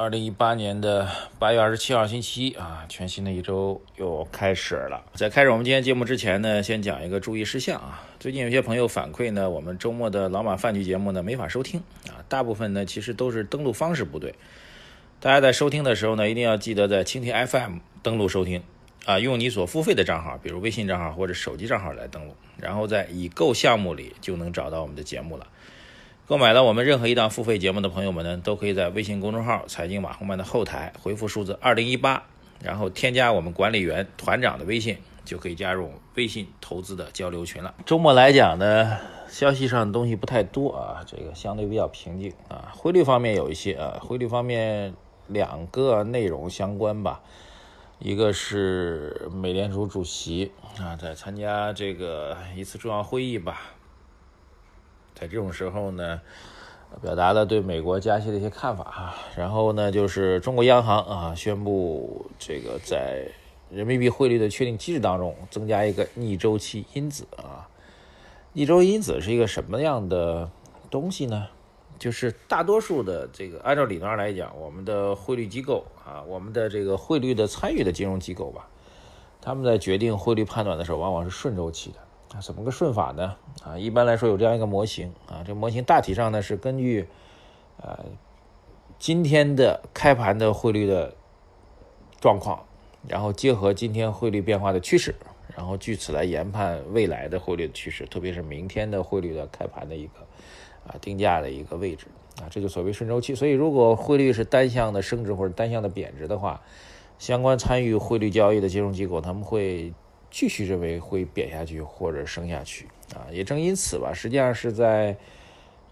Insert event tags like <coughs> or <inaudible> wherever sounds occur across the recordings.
二零一八年的八月二十七号星期一啊，全新的一周又开始了。在开始我们今天节目之前呢，先讲一个注意事项啊。最近有些朋友反馈呢，我们周末的老马饭局节目呢没法收听啊，大部分呢其实都是登录方式不对。大家在收听的时候呢，一定要记得在蜻蜓 FM 登录收听啊，用你所付费的账号，比如微信账号或者手机账号来登录，然后在已购项目里就能找到我们的节目了。购买了我们任何一档付费节目的朋友们呢，都可以在微信公众号“财经马红漫”的后台回复数字二零一八，然后添加我们管理员团长的微信，就可以加入微信投资的交流群了。周末来讲呢，消息上的东西不太多啊，这个相对比较平静啊。汇率方面有一些啊，汇率方面两个内容相关吧，一个是美联储主席啊在参加这个一次重要会议吧。在这种时候呢，表达了对美国加息的一些看法啊。然后呢，就是中国央行啊宣布这个在人民币汇率的确定机制当中增加一个逆周期因子啊。逆周因子是一个什么样的东西呢？就是大多数的这个按照理论上来讲，我们的汇率机构啊，我们的这个汇率的参与的金融机构吧，他们在决定汇率判断的时候，往往是顺周期的。啊，怎么个顺法呢？啊，一般来说有这样一个模型啊，这模型大体上呢是根据呃今天的开盘的汇率的状况，然后结合今天汇率变化的趋势，然后据此来研判未来的汇率的趋势，特别是明天的汇率的开盘的一个啊定价的一个位置啊，这就所谓顺周期。所以，如果汇率是单向的升值或者单向的贬值的话，相关参与汇率交易的金融机构他们会。继续认为会贬下去或者升下去啊，也正因此吧，实际上是在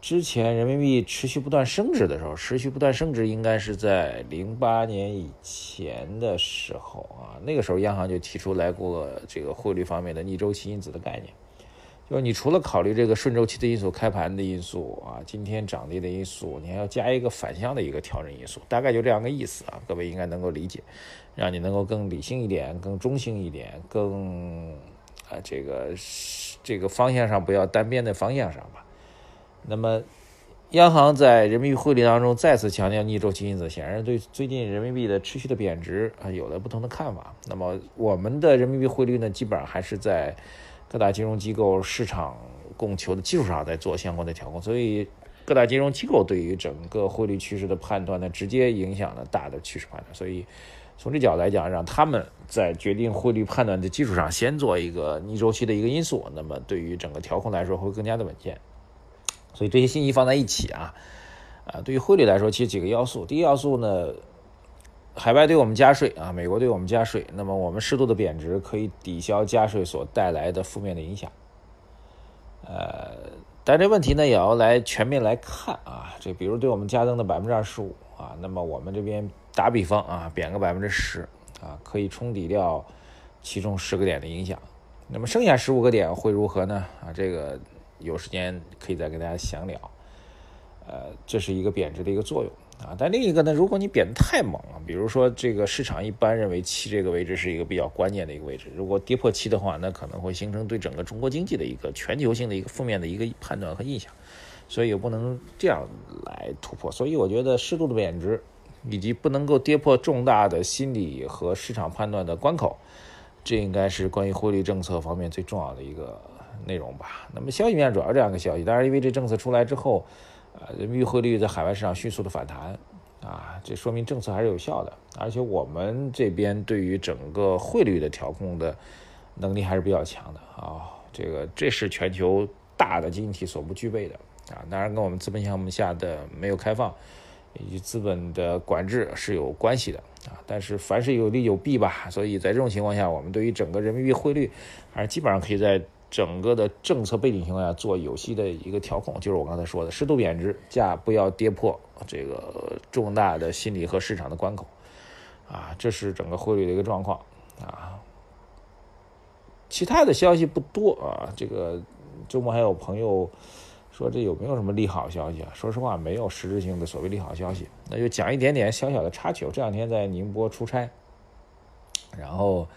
之前人民币持续不断升值的时候，持续不断升值应该是在零八年以前的时候啊，那个时候央行就提出来过这个汇率方面的逆周期因子的概念。就是你除了考虑这个顺周期的因素、开盘的因素啊、今天涨跌的因素，你还要加一个反向的一个调整因素，大概就这样个意思啊。各位应该能够理解，让你能够更理性一点、更中性一点、更啊这个这个方向上不要单边的方向上吧。那么，央行在人民币汇率当中再次强调逆周期因子，显然对最近人民币的持续的贬值啊有了不同的看法。那么，我们的人民币汇率呢，基本上还是在。各大金融机构市场供求的基础上在做相关的调控，所以各大金融机构对于整个汇率趋势的判断呢，直接影响了大的趋势判断。所以从这角度来讲，让他们在决定汇率判断的基础上先做一个逆周期的一个因素，那么对于整个调控来说会更加的稳健。所以这些信息放在一起啊，啊，对于汇率来说，其实几个要素。第一要素呢。海外对我们加税啊，美国对我们加税，那么我们适度的贬值可以抵消加税所带来的负面的影响。呃，但这问题呢也要来全面来看啊，这比如对我们加征的百分之二十五啊，那么我们这边打比方啊，贬个百分之十啊，可以冲抵掉其中十个点的影响。那么剩下十五个点会如何呢？啊，这个有时间可以再跟大家详聊。呃，这是一个贬值的一个作用。啊，但另一个呢，如果你贬得太猛了，比如说这个市场一般认为七这个位置是一个比较关键的一个位置，如果跌破七的话，那可能会形成对整个中国经济的一个全球性的一个负面的一个判断和印象，所以也不能这样来突破。所以我觉得适度的贬值，以及不能够跌破重大的心理和市场判断的关口，这应该是关于汇率政策方面最重要的一个内容吧。那么消息面主要这样一个消息，当然因为这政策出来之后。啊，人民币汇率在海外市场迅速的反弹，啊，这说明政策还是有效的，而且我们这边对于整个汇率的调控的能力还是比较强的啊，这个这是全球大的经济体所不具备的啊，当然跟我们资本项目下的没有开放以及资本的管制是有关系的啊，但是凡事有利有弊吧，所以在这种情况下，我们对于整个人民币汇率还是基本上可以在。整个的政策背景情况下做有息的一个调控，就是我刚才说的适度贬值，价不要跌破这个重大的心理和市场的关口，啊，这是整个汇率的一个状况，啊，其他的消息不多啊。这个周末还有朋友说这有没有什么利好消息啊？说实话，没有实质性的所谓利好消息。那就讲一点点小小的插曲。这两天在宁波出差，然后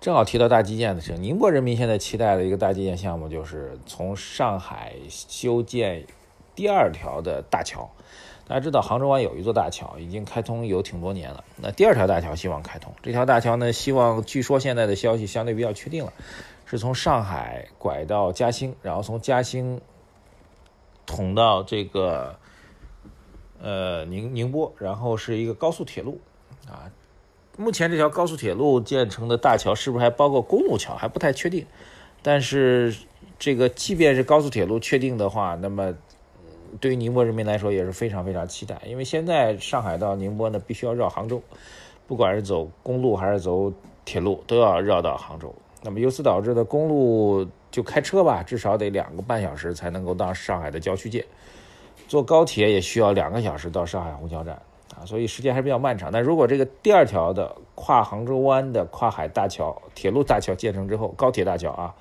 正好提到大基建的事情。宁波人民现在期待的一个大基建项目，就是从上海修建第二条的大桥。大家知道杭州湾有一座大桥已经开通有挺多年了，那第二条大桥希望开通。这条大桥呢，希望据说现在的消息相对比较确定了，是从上海拐到嘉兴，然后从嘉兴通到这个呃宁宁波，然后是一个高速铁路啊。目前这条高速铁路建成的大桥是不是还包括公路桥还不太确定，但是这个即便是高速铁路确定的话，那么。对于宁波人民来说也是非常非常期待，因为现在上海到宁波呢必须要绕杭州，不管是走公路还是走铁路，都要绕到杭州。那么由此导致的公路就开车吧，至少得两个半小时才能够到上海的郊区界；坐高铁也需要两个小时到上海虹桥站啊，所以时间还是比较漫长。但如果这个第二条的跨杭州湾的跨海大桥、铁路大桥建成之后，高铁大桥啊，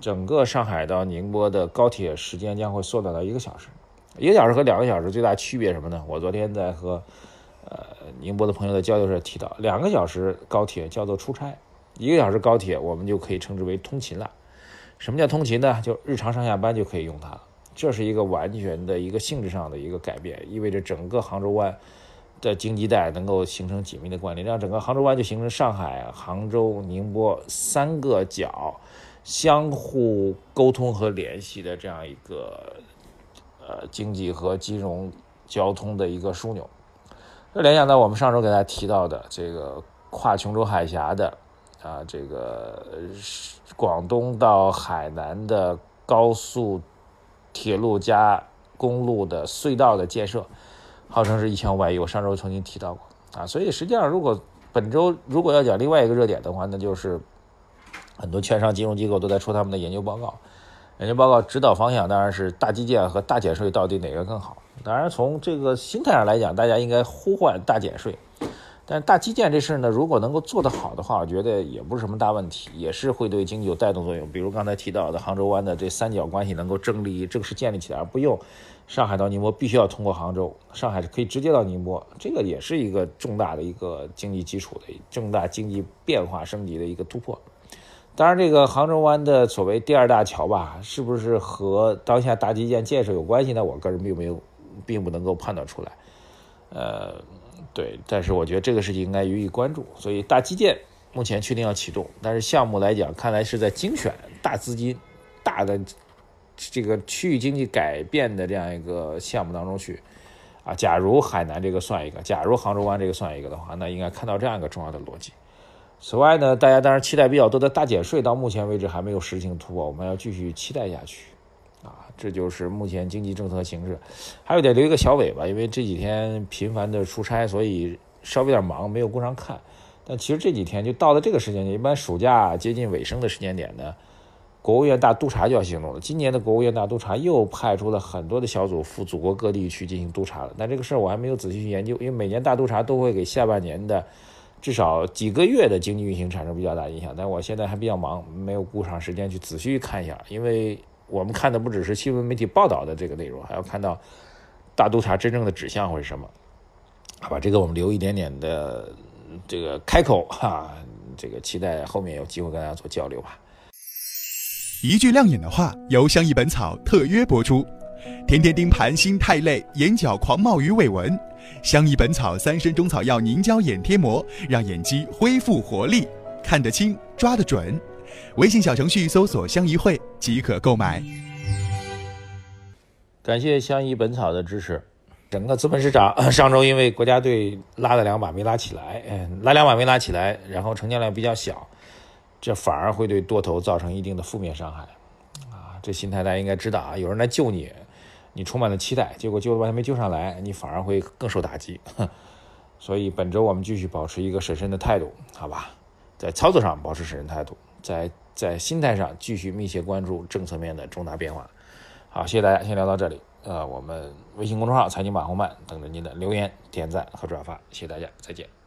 整个上海到宁波的高铁时间将会缩短到一个小时。一个小时和两个小时最大区别什么呢？我昨天在和呃宁波的朋友的交流时提到，两个小时高铁叫做出差，一个小时高铁我们就可以称之为通勤了。什么叫通勤呢？就日常上下班就可以用它了。这是一个完全的一个性质上的一个改变，意味着整个杭州湾的经济带能够形成紧密的关联，让整个杭州湾就形成上海、杭州、宁波三个角相互沟通和联系的这样一个。呃，经济和金融、交通的一个枢纽。这联想到我们上周给大家提到的这个跨琼州海峡的啊，这个广东到海南的高速铁路加公路的隧道的建设，号称是一千五百亿。我上周曾经提到过啊，所以实际上，如果本周如果要讲另外一个热点的话，那就是很多券商金融机构都在出他们的研究报告。研究报告指导方向当然是大基建和大减税到底哪个更好？当然从这个心态上来讲，大家应该呼唤大减税。但大基建这事呢，如果能够做得好的话，我觉得也不是什么大问题，也是会对经济有带动作用。比如刚才提到的杭州湾的这三角关系能够正立正式建立起来，而不用上海到宁波必须要通过杭州，上海是可以直接到宁波，这个也是一个重大的一个经济基础的重大经济变化升级的一个突破。当然，这个杭州湾的所谓第二大桥吧，是不是和当下大基建建设有关系呢？我个人并没有，并不能够判断出来。呃，对，但是我觉得这个事情应该予以关注。所以大基建目前确定要启动，但是项目来讲，看来是在精选大资金、大的这个区域经济改变的这样一个项目当中去。啊，假如海南这个算一个，假如杭州湾这个算一个的话，那应该看到这样一个重要的逻辑。此外呢，大家当然期待比较多的大减税，到目前为止还没有实质性突破，我们要继续期待下去，啊，这就是目前经济政策形势。还有点留一个小尾巴，因为这几天频繁的出差，所以稍微有点忙，没有顾上看。但其实这几天就到了这个时间点，一般暑假接近尾声的时间点呢，国务院大督查就要行动了。今年的国务院大督查又派出了很多的小组赴祖国各地去进行督查了。但这个事儿我还没有仔细去研究，因为每年大督查都会给下半年的。至少几个月的经济运行产生比较大影响，但我现在还比较忙，没有顾上时间去仔细看一下。因为我们看的不只是新闻媒体报道的这个内容，还要看到大督查真正的指向会是什么。好吧，这个我们留一点点的这个开口哈，这个期待后面有机会跟大家做交流吧。一句亮眼的话，由相宜本草特约播出。天天盯盘心太累，眼角狂冒鱼尾纹。相宜本草三生中草药凝胶眼贴膜，让眼肌恢复活力，看得清，抓得准。微信小程序搜索“相宜会”即可购买。感谢相宜本草的支持。整个资本市场 <coughs> 上周因为国家队拉了两把没拉起来，嗯，拉两把没拉起来，然后成交量比较小，这反而会对多头造成一定的负面伤害。啊，这心态大家应该知道啊，有人来救你。你充满了期待，结果救了半天没救上来，你反而会更受打击。<coughs> 所以本周我们继续保持一个审慎的态度，好吧？在操作上保持审慎态度，在在心态上继续密切关注政策面的重大变化。好，谢谢大家，先聊到这里。呃，我们微信公众号财经马红漫等着您的留言、点赞和转发，谢谢大家，再见。